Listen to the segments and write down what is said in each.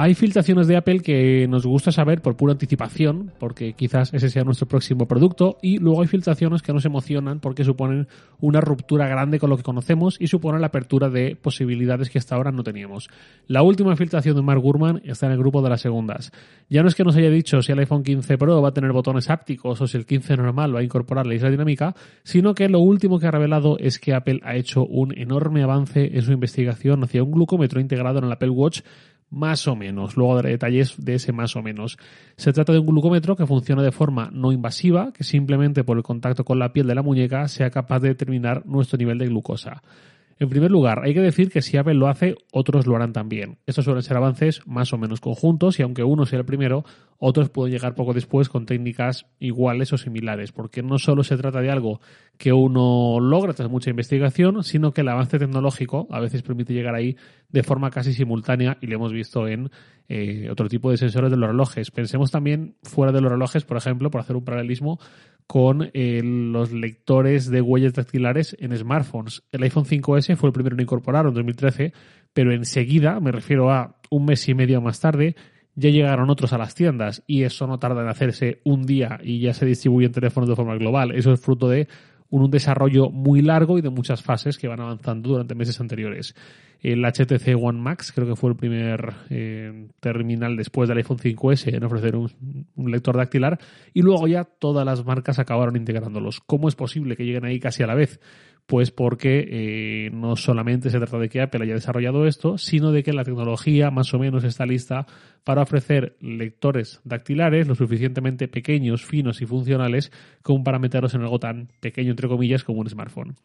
Hay filtraciones de Apple que nos gusta saber por pura anticipación, porque quizás ese sea nuestro próximo producto, y luego hay filtraciones que nos emocionan porque suponen una ruptura grande con lo que conocemos y suponen la apertura de posibilidades que hasta ahora no teníamos. La última filtración de Mark Gurman está en el grupo de las segundas. Ya no es que nos haya dicho si el iPhone 15 Pro va a tener botones hápticos o si el 15 normal va a incorporar la isla dinámica, sino que lo último que ha revelado es que Apple ha hecho un enorme avance en su investigación hacia un glucómetro integrado en el Apple Watch más o menos. Luego daré detalles de ese más o menos. Se trata de un glucómetro que funciona de forma no invasiva, que simplemente por el contacto con la piel de la muñeca sea capaz de determinar nuestro nivel de glucosa. En primer lugar, hay que decir que si Apple lo hace, otros lo harán también. Estos suelen ser avances más o menos conjuntos y aunque uno sea el primero, otros pueden llegar poco después con técnicas iguales o similares, porque no solo se trata de algo que uno logra tras mucha investigación, sino que el avance tecnológico a veces permite llegar ahí de forma casi simultánea y lo hemos visto en eh, otro tipo de sensores de los relojes. Pensemos también fuera de los relojes, por ejemplo, por hacer un paralelismo, con eh, los lectores de huellas dactilares en smartphones. El iPhone 5S fue el primero en incorporar en 2013, pero enseguida, me refiero a un mes y medio más tarde, ya llegaron otros a las tiendas y eso no tarda en hacerse un día y ya se distribuyen teléfonos de forma global. Eso es fruto de un desarrollo muy largo y de muchas fases que van avanzando durante meses anteriores. El HTC One Max creo que fue el primer eh, terminal después del iPhone 5S en ofrecer un, un, lector dactilar y luego ya todas las marcas acabaron integrándolos. ¿Cómo es posible que lleguen ahí casi a la vez? Pues porque eh, no solamente se trata de que Apple haya desarrollado esto, sino de que la tecnología más o menos está lista para ofrecer lectores dactilares lo suficientemente pequeños, finos y funcionales como para meterlos en algo tan pequeño, entre comillas, como un smartphone.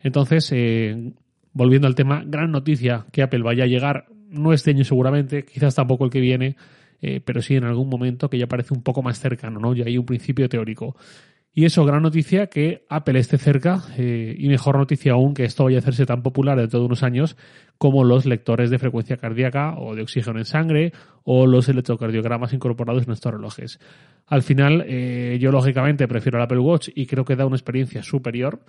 Entonces, eh, volviendo al tema, gran noticia que Apple vaya a llegar, no este año seguramente, quizás tampoco el que viene, eh, pero sí en algún momento que ya parece un poco más cercano, ¿no? Ya hay un principio teórico. Y eso, gran noticia que Apple esté cerca eh, y mejor noticia aún que esto vaya a hacerse tan popular dentro de unos años como los lectores de frecuencia cardíaca o de oxígeno en sangre o los electrocardiogramas incorporados en estos relojes. Al final, eh, yo lógicamente prefiero el Apple Watch y creo que da una experiencia superior,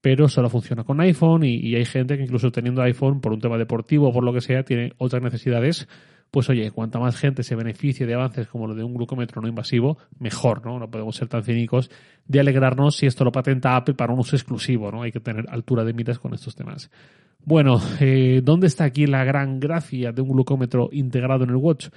pero solo funciona con iPhone y, y hay gente que incluso teniendo iPhone por un tema deportivo o por lo que sea tiene otras necesidades pues oye, cuanta más gente se beneficie de avances como lo de un glucómetro no invasivo, mejor, ¿no? No podemos ser tan cínicos de alegrarnos si esto lo patenta Apple para un uso exclusivo, ¿no? Hay que tener altura de miras con estos temas. Bueno, eh, ¿dónde está aquí la gran gracia de un glucómetro integrado en el watch?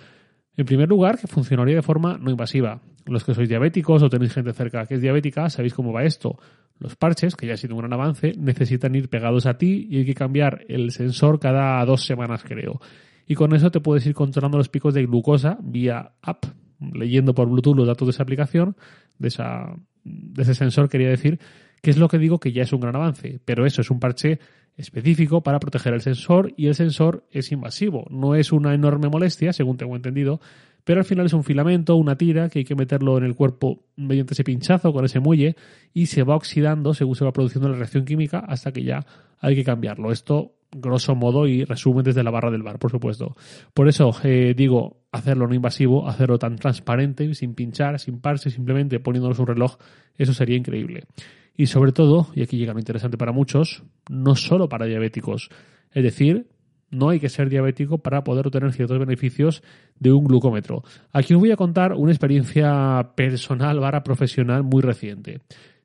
En primer lugar, que funcionaría de forma no invasiva. Los que sois diabéticos o tenéis gente cerca que es diabética, sabéis cómo va esto. Los parches, que ya ha sido un gran avance, necesitan ir pegados a ti y hay que cambiar el sensor cada dos semanas, creo y con eso te puedes ir controlando los picos de glucosa vía app, leyendo por Bluetooth los datos de esa aplicación, de, esa, de ese sensor, quería decir, que es lo que digo que ya es un gran avance, pero eso es un parche específico para proteger el sensor y el sensor es invasivo, no es una enorme molestia, según tengo entendido, pero al final es un filamento, una tira que hay que meterlo en el cuerpo mediante ese pinchazo con ese muelle y se va oxidando según se va produciendo la reacción química hasta que ya hay que cambiarlo. Esto grosso modo y resumen desde la barra del bar, por supuesto. Por eso eh, digo, hacerlo no invasivo, hacerlo tan transparente, sin pinchar, sin parse, simplemente poniéndonos un reloj, eso sería increíble. Y sobre todo, y aquí llega lo interesante para muchos, no solo para diabéticos. Es decir, no hay que ser diabético para poder obtener ciertos beneficios de un glucómetro. Aquí os voy a contar una experiencia personal, vara profesional muy reciente.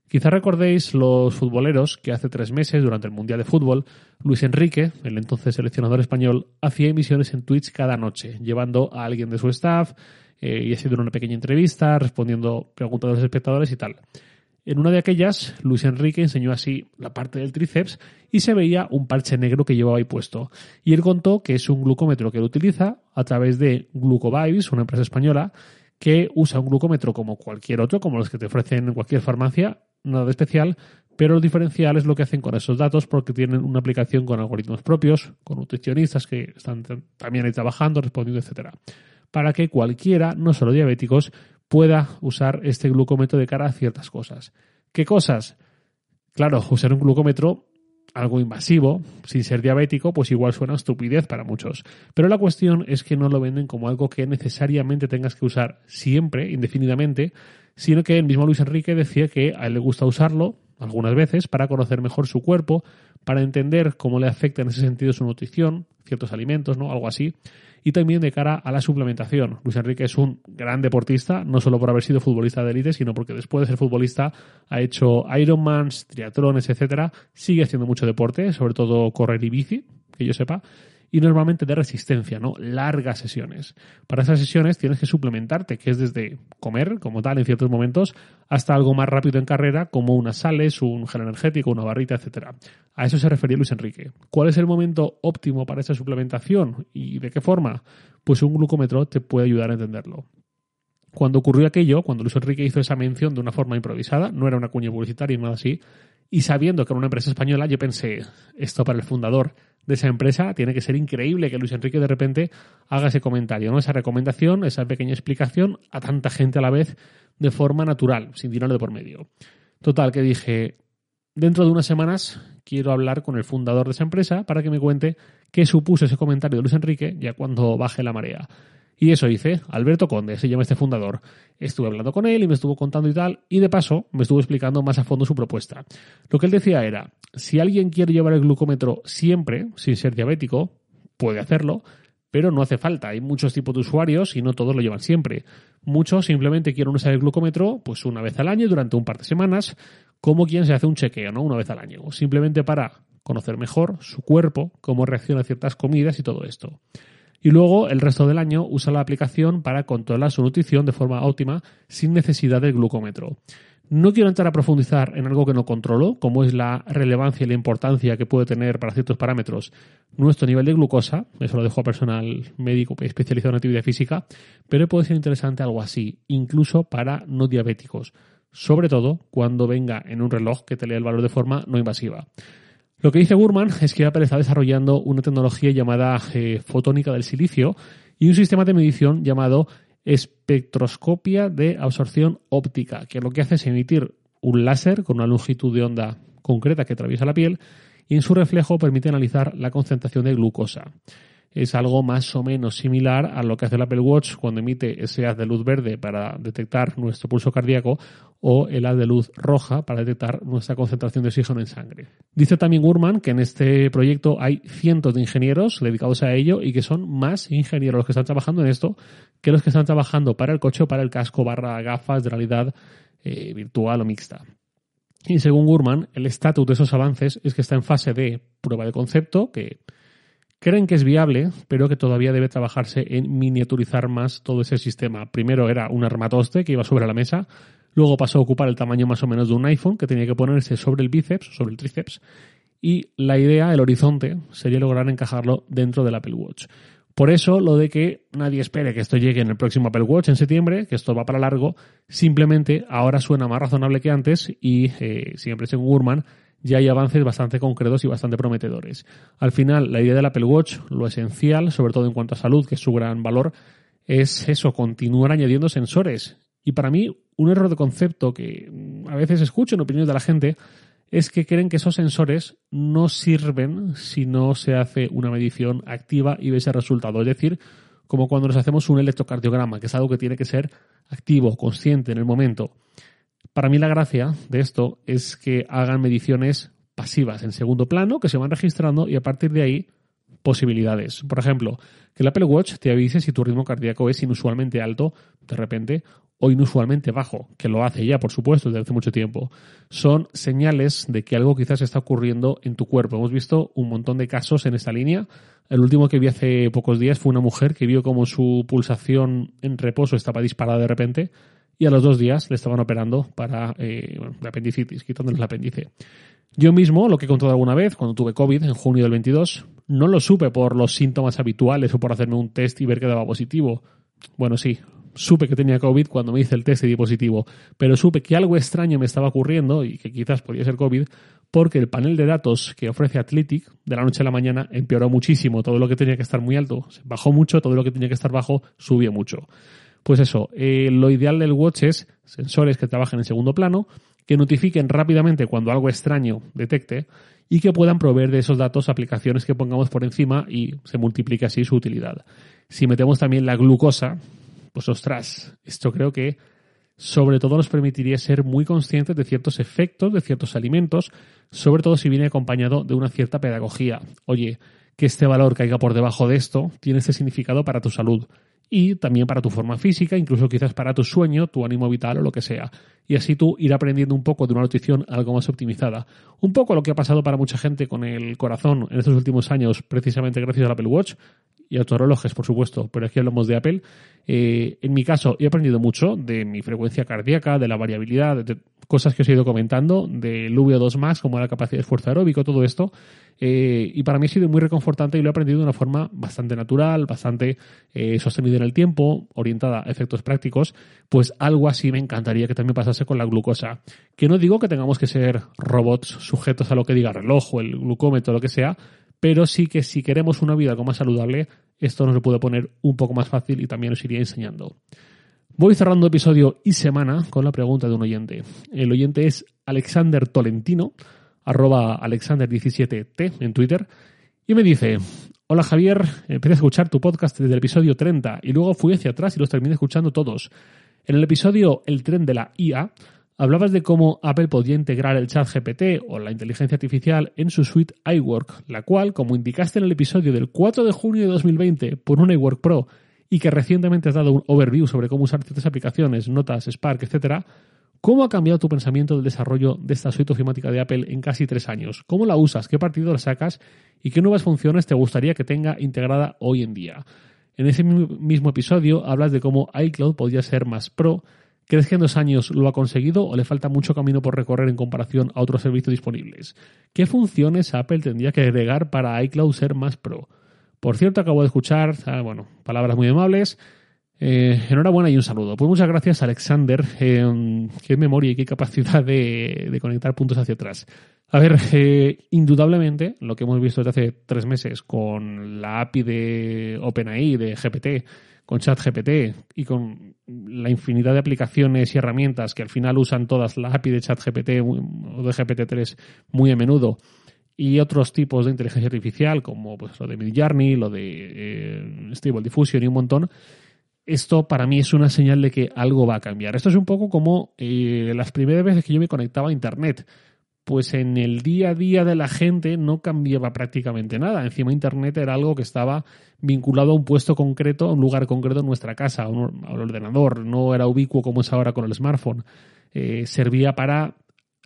Quizá recordéis los futboleros que hace tres meses, durante el Mundial de Fútbol, Luis Enrique, el entonces seleccionador español, hacía emisiones en Twitch cada noche, llevando a alguien de su staff eh, y haciendo una pequeña entrevista, respondiendo preguntas de los espectadores y tal. En una de aquellas, Luis Enrique enseñó así la parte del tríceps y se veía un parche negro que llevaba ahí puesto. Y él contó que es un glucómetro que él utiliza a través de Glucovibes, una empresa española, que usa un glucómetro como cualquier otro, como los que te ofrecen en cualquier farmacia, nada de especial, pero el diferencial es lo que hacen con esos datos porque tienen una aplicación con algoritmos propios, con nutricionistas que están también ahí trabajando, respondiendo, etcétera, para que cualquiera, no solo diabéticos, pueda usar este glucómetro de cara a ciertas cosas. ¿Qué cosas? Claro, usar un glucómetro algo invasivo, sin ser diabético, pues igual suena estupidez para muchos. Pero la cuestión es que no lo venden como algo que necesariamente tengas que usar siempre, indefinidamente, sino que el mismo Luis Enrique decía que a él le gusta usarlo algunas veces para conocer mejor su cuerpo, para entender cómo le afecta en ese sentido su nutrición, ciertos alimentos, ¿no? Algo así. Y también de cara a la suplementación. Luis Enrique es un gran deportista, no solo por haber sido futbolista de élite, sino porque después de ser futbolista ha hecho Ironmans, triatlones, etcétera. Sigue haciendo mucho deporte, sobre todo correr y bici, que yo sepa y normalmente de resistencia, ¿no? Largas sesiones. Para esas sesiones tienes que suplementarte, que es desde comer, como tal, en ciertos momentos, hasta algo más rápido en carrera, como unas sales, un gel energético, una barrita, etcétera. A eso se refería Luis Enrique. ¿Cuál es el momento óptimo para esa suplementación y de qué forma? Pues un glucómetro te puede ayudar a entenderlo. Cuando ocurrió aquello, cuando Luis Enrique hizo esa mención de una forma improvisada, no era una cuña publicitaria ni nada así, y sabiendo que era una empresa española, yo pensé, esto para el fundador de esa empresa tiene que ser increíble que Luis Enrique de repente haga ese comentario, ¿no? Esa recomendación, esa pequeña explicación a tanta gente a la vez de forma natural, sin dinero de por medio. Total, que dije, dentro de unas semanas quiero hablar con el fundador de esa empresa para que me cuente qué supuso ese comentario de Luis Enrique ya cuando baje la marea. Y eso hice. Alberto Conde se llama este fundador. Estuve hablando con él y me estuvo contando y tal, y de paso me estuvo explicando más a fondo su propuesta. Lo que él decía era, si alguien quiere llevar el glucómetro siempre, sin ser diabético, puede hacerlo, pero no hace falta. Hay muchos tipos de usuarios y no todos lo llevan siempre. Muchos simplemente quieren usar el glucómetro pues una vez al año durante un par de semanas, como quien se hace un chequeo, ¿no? Una vez al año. Simplemente para conocer mejor su cuerpo, cómo reacciona a ciertas comidas y todo esto. Y luego el resto del año usa la aplicación para controlar su nutrición de forma óptima sin necesidad del glucómetro. No quiero entrar a profundizar en algo que no controlo, como es la relevancia y la importancia que puede tener para ciertos parámetros nuestro nivel de glucosa, eso lo dejo a personal médico especializado en actividad física, pero puede ser interesante algo así, incluso para no diabéticos, sobre todo cuando venga en un reloj que te lea el valor de forma no invasiva. Lo que dice Gurman es que Apple está desarrollando una tecnología llamada eh, fotónica del silicio y un sistema de medición llamado espectroscopia de absorción óptica, que lo que hace es emitir un láser con una longitud de onda concreta que atraviesa la piel y en su reflejo permite analizar la concentración de glucosa es algo más o menos similar a lo que hace el Apple Watch cuando emite ese haz de luz verde para detectar nuestro pulso cardíaco o el haz de luz roja para detectar nuestra concentración de oxígeno en sangre. Dice también Gurman que en este proyecto hay cientos de ingenieros dedicados a ello y que son más ingenieros los que están trabajando en esto que los que están trabajando para el coche o para el casco barra gafas de realidad eh, virtual o mixta. Y según Gurman, el estatus de esos avances es que está en fase de prueba de concepto, que creen que es viable, pero que todavía debe trabajarse en miniaturizar más todo ese sistema. Primero era un armatoste que iba sobre la mesa, luego pasó a ocupar el tamaño más o menos de un iPhone que tenía que ponerse sobre el bíceps, sobre el tríceps, y la idea, el horizonte, sería lograr encajarlo dentro del Apple Watch. Por eso, lo de que nadie espere que esto llegue en el próximo Apple Watch en septiembre, que esto va para largo, simplemente ahora suena más razonable que antes y, eh, siempre según Gurman, ya hay avances bastante concretos y bastante prometedores. Al final, la idea del Apple Watch, lo esencial, sobre todo en cuanto a salud, que es su gran valor, es eso, continuar añadiendo sensores. Y para mí, un error de concepto que a veces escucho en opiniones de la gente es que creen que esos sensores no sirven si no se hace una medición activa y ve ese resultado. Es decir, como cuando nos hacemos un electrocardiograma, que es algo que tiene que ser activo, consciente en el momento. Para mí la gracia de esto es que hagan mediciones pasivas en segundo plano, que se van registrando y a partir de ahí posibilidades. Por ejemplo, que el Apple Watch te avise si tu ritmo cardíaco es inusualmente alto de repente o inusualmente bajo, que lo hace ya, por supuesto, desde hace mucho tiempo. Son señales de que algo quizás está ocurriendo en tu cuerpo. Hemos visto un montón de casos en esta línea. El último que vi hace pocos días fue una mujer que vio como su pulsación en reposo estaba disparada de repente y a los dos días le estaban operando para eh, la apendicitis, quitándole el apéndice. Yo mismo, lo que he contado alguna vez, cuando tuve COVID en junio del 22, no lo supe por los síntomas habituales o por hacerme un test y ver que daba positivo. Bueno, sí, supe que tenía COVID cuando me hice el test y di positivo, pero supe que algo extraño me estaba ocurriendo y que quizás podía ser COVID porque el panel de datos que ofrece Athletic de la noche a la mañana empeoró muchísimo. Todo lo que tenía que estar muy alto bajó mucho, todo lo que tenía que estar bajo subió mucho. Pues eso, eh, lo ideal del watch es sensores que trabajen en segundo plano, que notifiquen rápidamente cuando algo extraño detecte y que puedan proveer de esos datos aplicaciones que pongamos por encima y se multiplique así su utilidad. Si metemos también la glucosa, pues ostras, esto creo que sobre todo nos permitiría ser muy conscientes de ciertos efectos de ciertos alimentos, sobre todo si viene acompañado de una cierta pedagogía. Oye, que este valor caiga por debajo de esto tiene este significado para tu salud y también para tu forma física, incluso quizás para tu sueño, tu ánimo vital o lo que sea. Y así tú ir aprendiendo un poco de una nutrición algo más optimizada. Un poco lo que ha pasado para mucha gente con el corazón en estos últimos años, precisamente gracias al Apple Watch y a relojes, por supuesto, pero aquí hablamos de Apple. Eh, en mi caso, he aprendido mucho de mi frecuencia cardíaca, de la variabilidad, de cosas que os he ido comentando, del VO2 Max, como la capacidad de esfuerzo aeróbico, todo esto. Eh, y para mí ha sido muy reconfortante y lo he aprendido de una forma bastante natural, bastante eh, sostenida en el tiempo, orientada a efectos prácticos. Pues algo así me encantaría que también pasase con la glucosa. Que no digo que tengamos que ser robots sujetos a lo que diga el reloj o el glucómetro, lo que sea, pero sí que si queremos una vida más saludable, esto nos lo puede poner un poco más fácil y también os iría enseñando. Voy cerrando episodio y semana con la pregunta de un oyente. El oyente es Alexander Tolentino, arroba Alexander17T en Twitter, y me dice, hola Javier, empecé a escuchar tu podcast desde el episodio 30 y luego fui hacia atrás y los terminé escuchando todos. En el episodio El tren de la IA Hablabas de cómo Apple podía integrar el chat GPT o la inteligencia artificial en su suite iWork, la cual, como indicaste en el episodio del 4 de junio de 2020 por un iWork Pro y que recientemente has dado un overview sobre cómo usar ciertas aplicaciones, notas, Spark, etc., ¿cómo ha cambiado tu pensamiento del desarrollo de esta suite ofimática de Apple en casi tres años? ¿Cómo la usas? ¿Qué partido la sacas? ¿Y qué nuevas funciones te gustaría que tenga integrada hoy en día? En ese mismo episodio hablas de cómo iCloud podría ser más pro ¿Crees que en dos años lo ha conseguido o le falta mucho camino por recorrer en comparación a otros servicios disponibles? ¿Qué funciones Apple tendría que agregar para iCloud ser más pro? Por cierto, acabo de escuchar, ah, bueno, palabras muy amables. Eh, enhorabuena y un saludo. Pues muchas gracias, Alexander. Eh, qué memoria y qué capacidad de, conectar puntos hacia atrás. A ver, eh, indudablemente, lo que hemos visto desde hace tres meses con la API de OpenAI, de GPT, con ChatGPT y con la infinidad de aplicaciones y herramientas que al final usan todas la API de ChatGPT o de GPT-3 muy a menudo y otros tipos de inteligencia artificial como pues, lo de Midjourney, lo de eh, Stable Diffusion y un montón, esto para mí es una señal de que algo va a cambiar. Esto es un poco como eh, las primeras veces que yo me conectaba a Internet pues en el día a día de la gente no cambiaba prácticamente nada. Encima Internet era algo que estaba vinculado a un puesto concreto, a un lugar concreto en nuestra casa, a un, ordenador. No era ubicuo como es ahora con el smartphone. Eh, servía para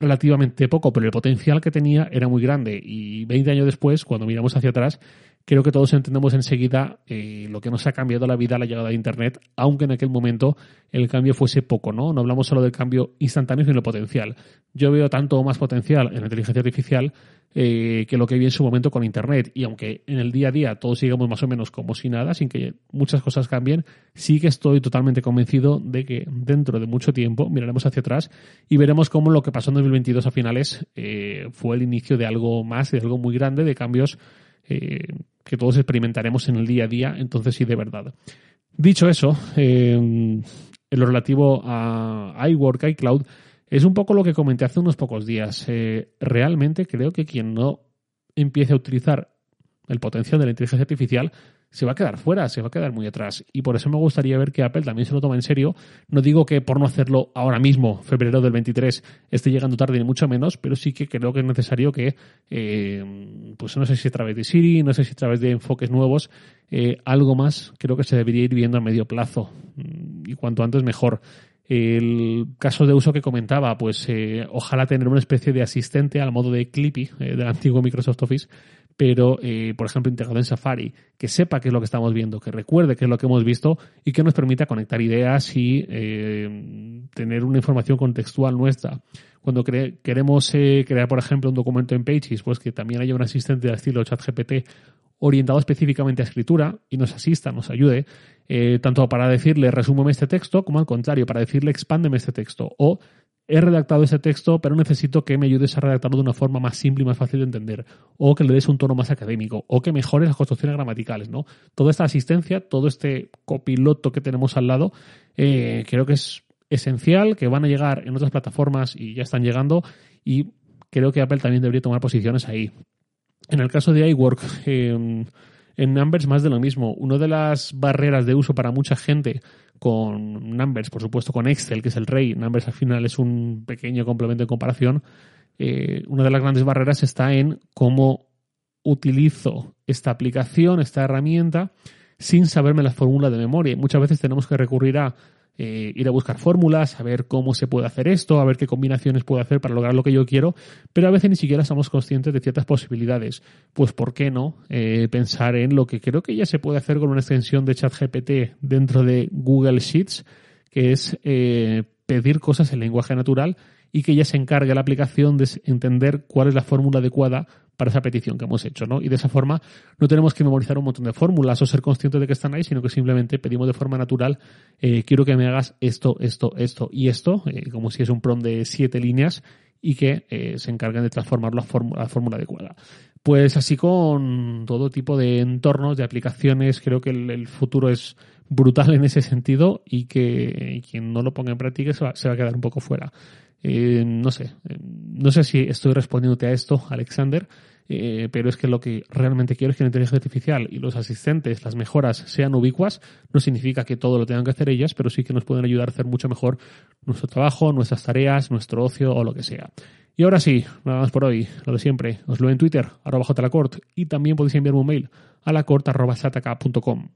relativamente poco, pero el potencial que tenía era muy grande. Y 20 años después, cuando miramos hacia atrás, creo que todos entendemos enseguida eh, lo que nos ha cambiado la vida a la llegada de Internet, aunque en aquel momento el cambio fuese poco, ¿no? No hablamos solo del cambio instantáneo, sino del potencial. Yo veo tanto más potencial en la inteligencia artificial eh, que lo que vi en su momento con Internet. Y aunque en el día a día todos sigamos más o menos como si nada, sin que muchas cosas cambien, sí que estoy totalmente convencido de que dentro de mucho tiempo miraremos hacia atrás y veremos cómo lo que pasó en 2022 a finales eh, fue el inicio de algo más, de algo muy grande, de cambios que todos experimentaremos en el día a día, entonces sí, de verdad. Dicho eso, eh, en lo relativo a iWork, iCloud, es un poco lo que comenté hace unos pocos días. Eh, realmente creo que quien no empiece a utilizar el potencial de la inteligencia artificial se va a quedar fuera, se va a quedar muy atrás. Y por eso me gustaría ver que Apple también se lo toma en serio. No digo que por no hacerlo ahora mismo, febrero del 23, esté llegando tarde ni mucho menos, pero sí que creo que es necesario que, eh, pues no sé si a través de Siri, no sé si a través de enfoques nuevos, eh, algo más creo que se debería ir viendo a medio plazo. Mm, y cuanto antes mejor. El caso de uso que comentaba, pues eh, ojalá tener una especie de asistente al modo de Clippy del antiguo Microsoft Office pero, eh, por ejemplo, integrado en Safari, que sepa qué es lo que estamos viendo, que recuerde qué es lo que hemos visto y que nos permita conectar ideas y eh, tener una información contextual nuestra. Cuando queremos eh, crear, por ejemplo, un documento en Pages, pues que también haya un asistente de estilo ChatGPT orientado específicamente a escritura y nos asista, nos ayude, tanto para decirle resúmeme este texto, como al contrario, para decirle expándeme este texto o he redactado ese texto, pero necesito que me ayudes a redactarlo de una forma más simple y más fácil de entender, o que le des un tono más académico, o que mejores las construcciones gramaticales, ¿no? Toda esta asistencia, todo este copiloto que tenemos al lado, eh, creo que es esencial, que van a llegar en otras plataformas y ya están llegando, y creo que Apple también debería tomar posiciones ahí. En el caso de iWork, em, en Numbers más de lo mismo. Una de las barreras de uso para mucha gente con Numbers, por supuesto con Excel, que es el rey, Numbers al final es un pequeño complemento de comparación, eh, una de las grandes barreras está en cómo utilizo esta aplicación, esta herramienta, sin saberme la fórmula de memoria. Muchas veces tenemos que recurrir a eh, ir a buscar fórmulas, a ver cómo se puede hacer esto, a ver qué combinaciones puedo hacer para lograr lo que yo quiero, pero a veces ni siquiera somos conscientes de ciertas posibilidades. Pues, ¿por qué no eh, pensar en lo que creo que ya se puede hacer con una extensión de ChatGPT dentro de Google Sheets, que es eh, pedir cosas en lenguaje natural y que ya se encargue la aplicación de entender cuál es la fórmula adecuada para esa petición que hemos hecho, ¿no? Y de esa forma no tenemos que memorizar un montón de fórmulas o ser conscientes de que están ahí, sino que simplemente pedimos de forma natural, eh, quiero que me hagas esto, esto, esto y esto, eh, como si es un prom de siete líneas y que eh, se encarguen de transformarlo a fórmula, a fórmula adecuada. Pues así con todo tipo de entornos, de aplicaciones, creo que el, futuro es brutal en ese sentido y que quien no lo ponga en práctica se va, se va a quedar un poco fuera. Eh, no sé, eh, no sé si estoy respondiéndote a esto, Alexander, eh, pero es que lo que realmente quiero es que la inteligencia artificial y los asistentes, las mejoras, sean ubicuas. No significa que todo lo tengan que hacer ellas, pero sí que nos pueden ayudar a hacer mucho mejor nuestro trabajo, nuestras tareas, nuestro ocio o lo que sea. Y ahora sí, nada más por hoy, lo de siempre. Os lo en Twitter, arroba jlacort, y también podéis enviarme un mail a lacort.sataka.com.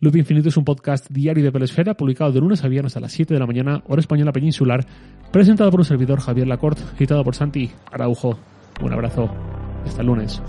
Luz Infinito es un podcast diario de Pelesfera, publicado de lunes a viernes a las 7 de la mañana, hora española peninsular, presentado por un servidor Javier Lacorte, citado por Santi Araujo. Un abrazo. Hasta el lunes.